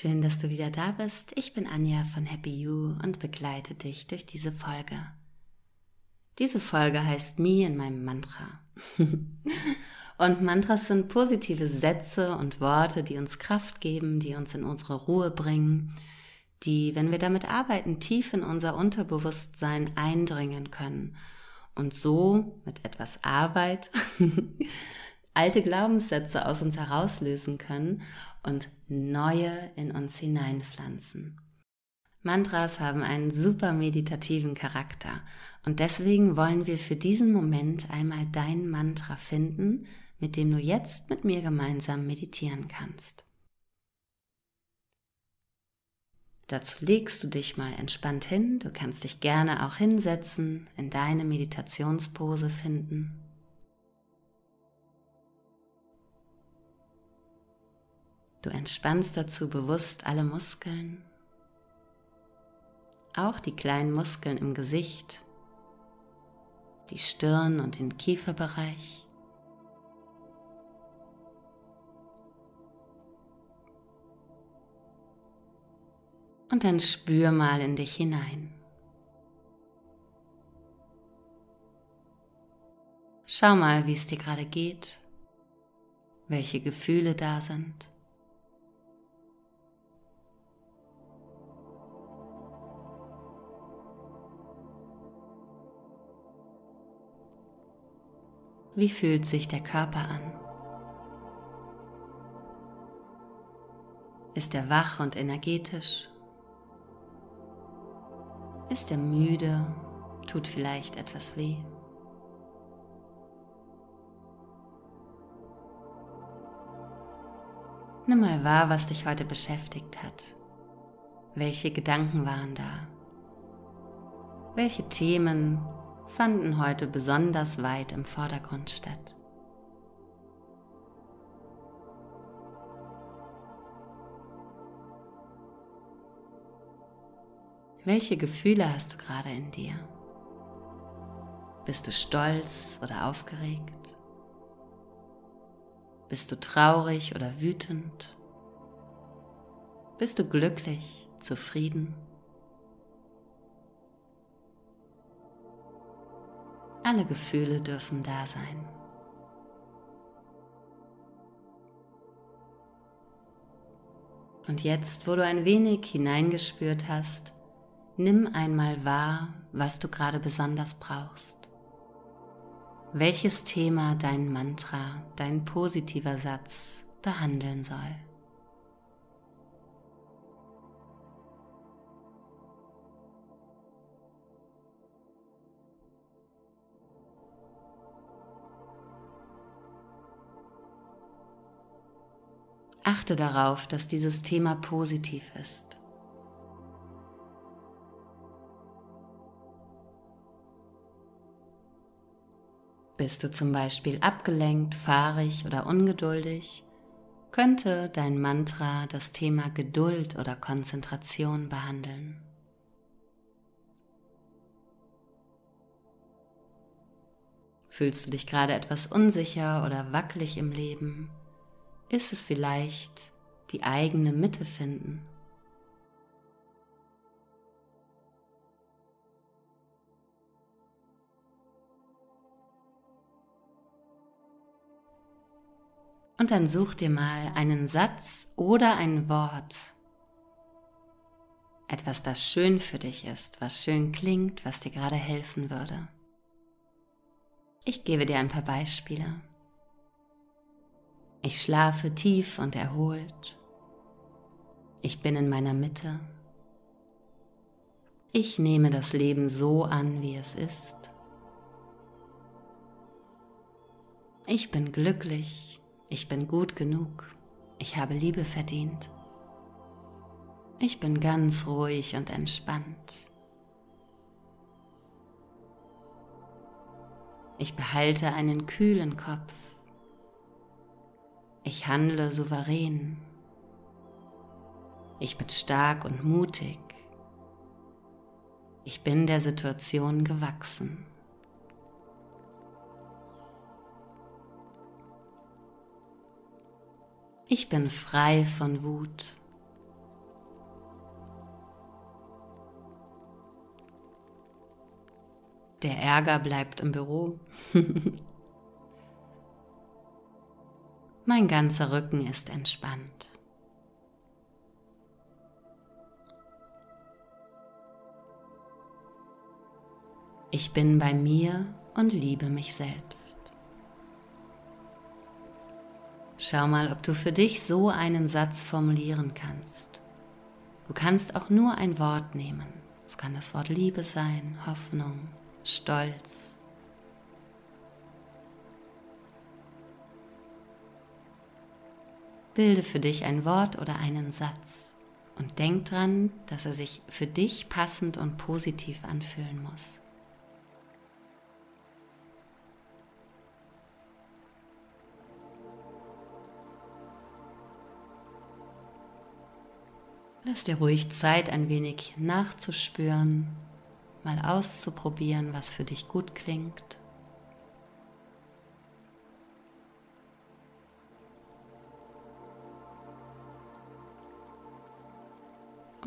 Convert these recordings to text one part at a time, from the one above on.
Schön, dass du wieder da bist. Ich bin Anja von Happy You und begleite dich durch diese Folge. Diese Folge heißt Me in meinem Mantra. und Mantras sind positive Sätze und Worte, die uns Kraft geben, die uns in unsere Ruhe bringen, die, wenn wir damit arbeiten, tief in unser Unterbewusstsein eindringen können und so mit etwas Arbeit alte Glaubenssätze aus uns herauslösen können und neue in uns hineinpflanzen. Mantras haben einen super meditativen Charakter und deswegen wollen wir für diesen Moment einmal dein Mantra finden, mit dem du jetzt mit mir gemeinsam meditieren kannst. Dazu legst du dich mal entspannt hin, du kannst dich gerne auch hinsetzen, in deine Meditationspose finden. Du entspannst dazu bewusst alle Muskeln, auch die kleinen Muskeln im Gesicht, die Stirn und den Kieferbereich. Und dann spür mal in dich hinein. Schau mal, wie es dir gerade geht, welche Gefühle da sind. Wie fühlt sich der Körper an? Ist er wach und energetisch? Ist er müde? Tut vielleicht etwas weh? Nimm mal wahr, was dich heute beschäftigt hat. Welche Gedanken waren da? Welche Themen fanden heute besonders weit im Vordergrund statt. Welche Gefühle hast du gerade in dir? Bist du stolz oder aufgeregt? Bist du traurig oder wütend? Bist du glücklich, zufrieden? Alle Gefühle dürfen da sein. Und jetzt, wo du ein wenig hineingespürt hast, nimm einmal wahr, was du gerade besonders brauchst. Welches Thema dein Mantra, dein positiver Satz behandeln soll. Achte darauf, dass dieses Thema positiv ist. Bist du zum Beispiel abgelenkt, fahrig oder ungeduldig, könnte dein Mantra das Thema Geduld oder Konzentration behandeln. Fühlst du dich gerade etwas unsicher oder wackelig im Leben? Ist es vielleicht die eigene Mitte finden. Und dann such dir mal einen Satz oder ein Wort, etwas, das schön für dich ist, was schön klingt, was dir gerade helfen würde. Ich gebe dir ein paar Beispiele. Ich schlafe tief und erholt. Ich bin in meiner Mitte. Ich nehme das Leben so an, wie es ist. Ich bin glücklich. Ich bin gut genug. Ich habe Liebe verdient. Ich bin ganz ruhig und entspannt. Ich behalte einen kühlen Kopf. Ich handle souverän. Ich bin stark und mutig. Ich bin der Situation gewachsen. Ich bin frei von Wut. Der Ärger bleibt im Büro. mein ganzer Rücken ist entspannt. Ich bin bei mir und liebe mich selbst. Schau mal, ob du für dich so einen Satz formulieren kannst. Du kannst auch nur ein Wort nehmen. Es kann das Wort Liebe sein, Hoffnung, Stolz. Bilde für dich ein Wort oder einen Satz und denk dran, dass er sich für dich passend und positiv anfühlen muss. Lass dir ruhig Zeit, ein wenig nachzuspüren, mal auszuprobieren, was für dich gut klingt.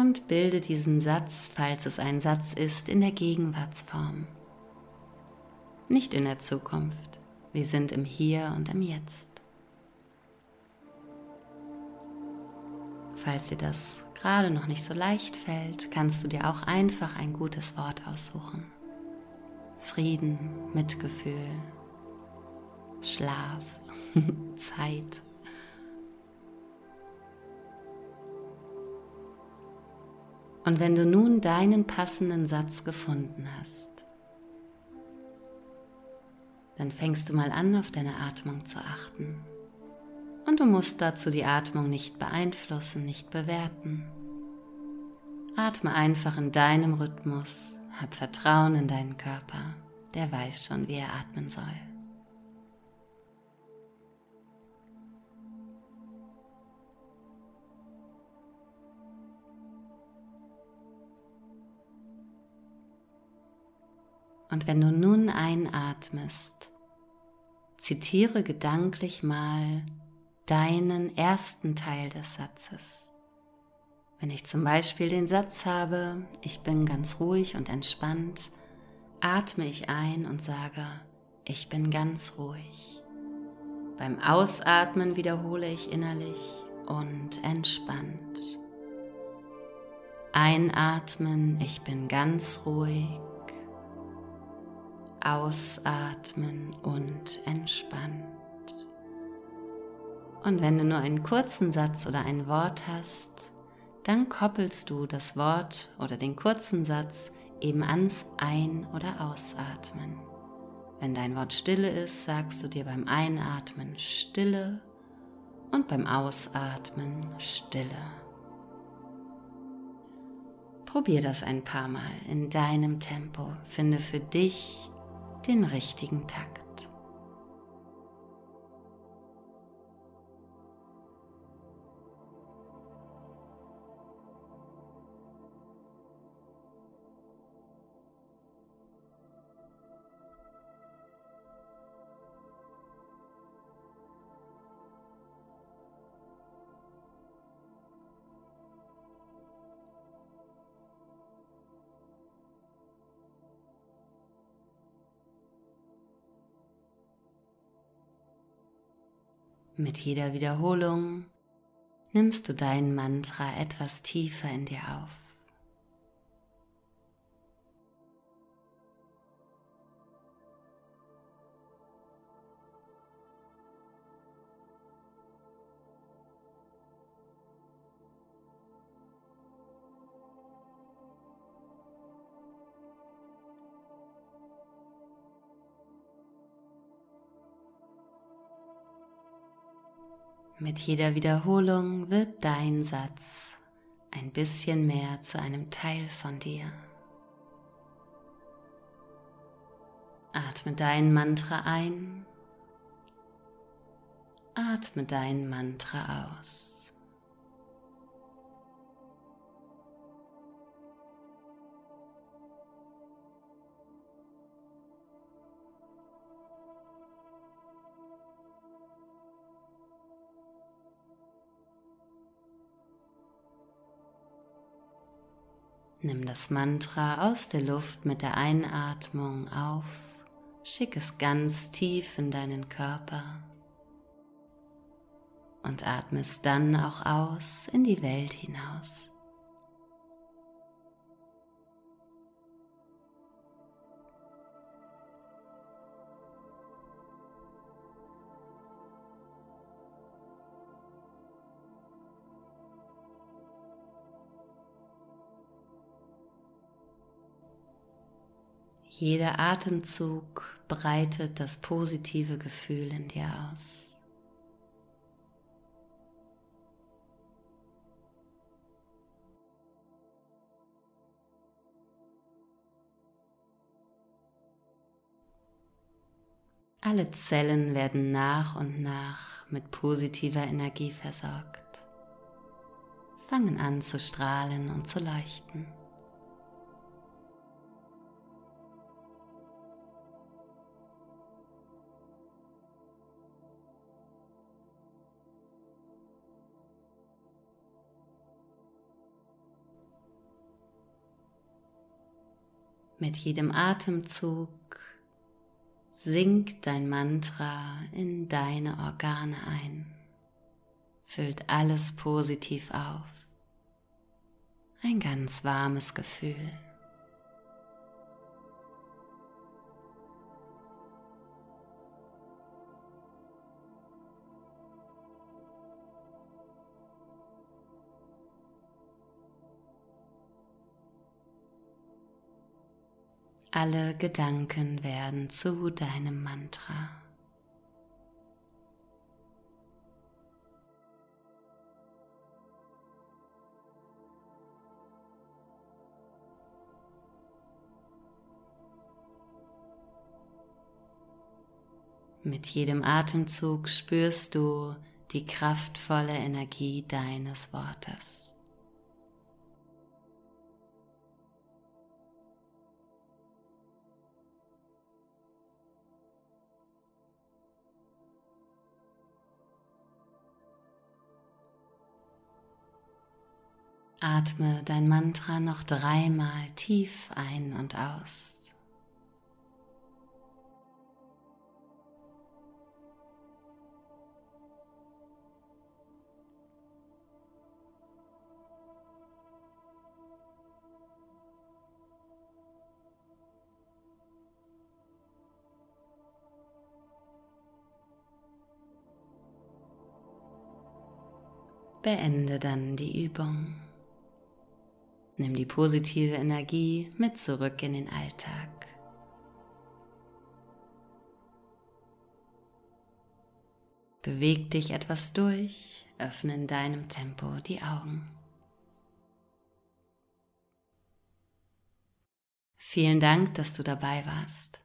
Und bilde diesen Satz, falls es ein Satz ist, in der Gegenwartsform, nicht in der Zukunft. Wir sind im Hier und im Jetzt. Falls dir das gerade noch nicht so leicht fällt, kannst du dir auch einfach ein gutes Wort aussuchen. Frieden, Mitgefühl, Schlaf, Zeit. Und wenn du nun deinen passenden Satz gefunden hast, dann fängst du mal an, auf deine Atmung zu achten. Und du musst dazu die Atmung nicht beeinflussen, nicht bewerten. Atme einfach in deinem Rhythmus, hab Vertrauen in deinen Körper, der weiß schon, wie er atmen soll. Und wenn du nun einatmest, zitiere gedanklich mal deinen ersten Teil des Satzes. Wenn ich zum Beispiel den Satz habe, ich bin ganz ruhig und entspannt, atme ich ein und sage, ich bin ganz ruhig. Beim Ausatmen wiederhole ich innerlich und entspannt. Einatmen, ich bin ganz ruhig. Ausatmen und entspannt. Und wenn du nur einen kurzen Satz oder ein Wort hast, dann koppelst du das Wort oder den kurzen Satz eben ans Ein- oder Ausatmen. Wenn dein Wort Stille ist, sagst du dir beim Einatmen Stille und beim Ausatmen Stille. Probier das ein paar Mal in deinem Tempo. Finde für dich den richtigen Takt. Mit jeder Wiederholung nimmst du dein Mantra etwas tiefer in dir auf. Mit jeder Wiederholung wird dein Satz ein bisschen mehr zu einem Teil von dir. Atme dein Mantra ein, atme dein Mantra aus. Nimm das Mantra aus der Luft mit der Einatmung auf, schick es ganz tief in deinen Körper und atme es dann auch aus in die Welt hinaus. Jeder Atemzug breitet das positive Gefühl in dir aus. Alle Zellen werden nach und nach mit positiver Energie versorgt, fangen an zu strahlen und zu leuchten. Mit jedem Atemzug sinkt dein Mantra in deine Organe ein, füllt alles positiv auf. Ein ganz warmes Gefühl. Alle Gedanken werden zu deinem Mantra. Mit jedem Atemzug spürst du die kraftvolle Energie deines Wortes. Atme dein Mantra noch dreimal tief ein und aus. Beende dann die Übung. Nimm die positive Energie mit zurück in den Alltag. Beweg dich etwas durch, öffne in deinem Tempo die Augen. Vielen Dank, dass du dabei warst.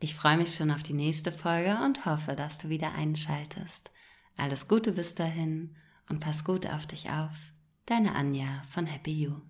Ich freue mich schon auf die nächste Folge und hoffe, dass du wieder einschaltest. Alles Gute bis dahin und pass gut auf dich auf. Deine Anja von Happy You.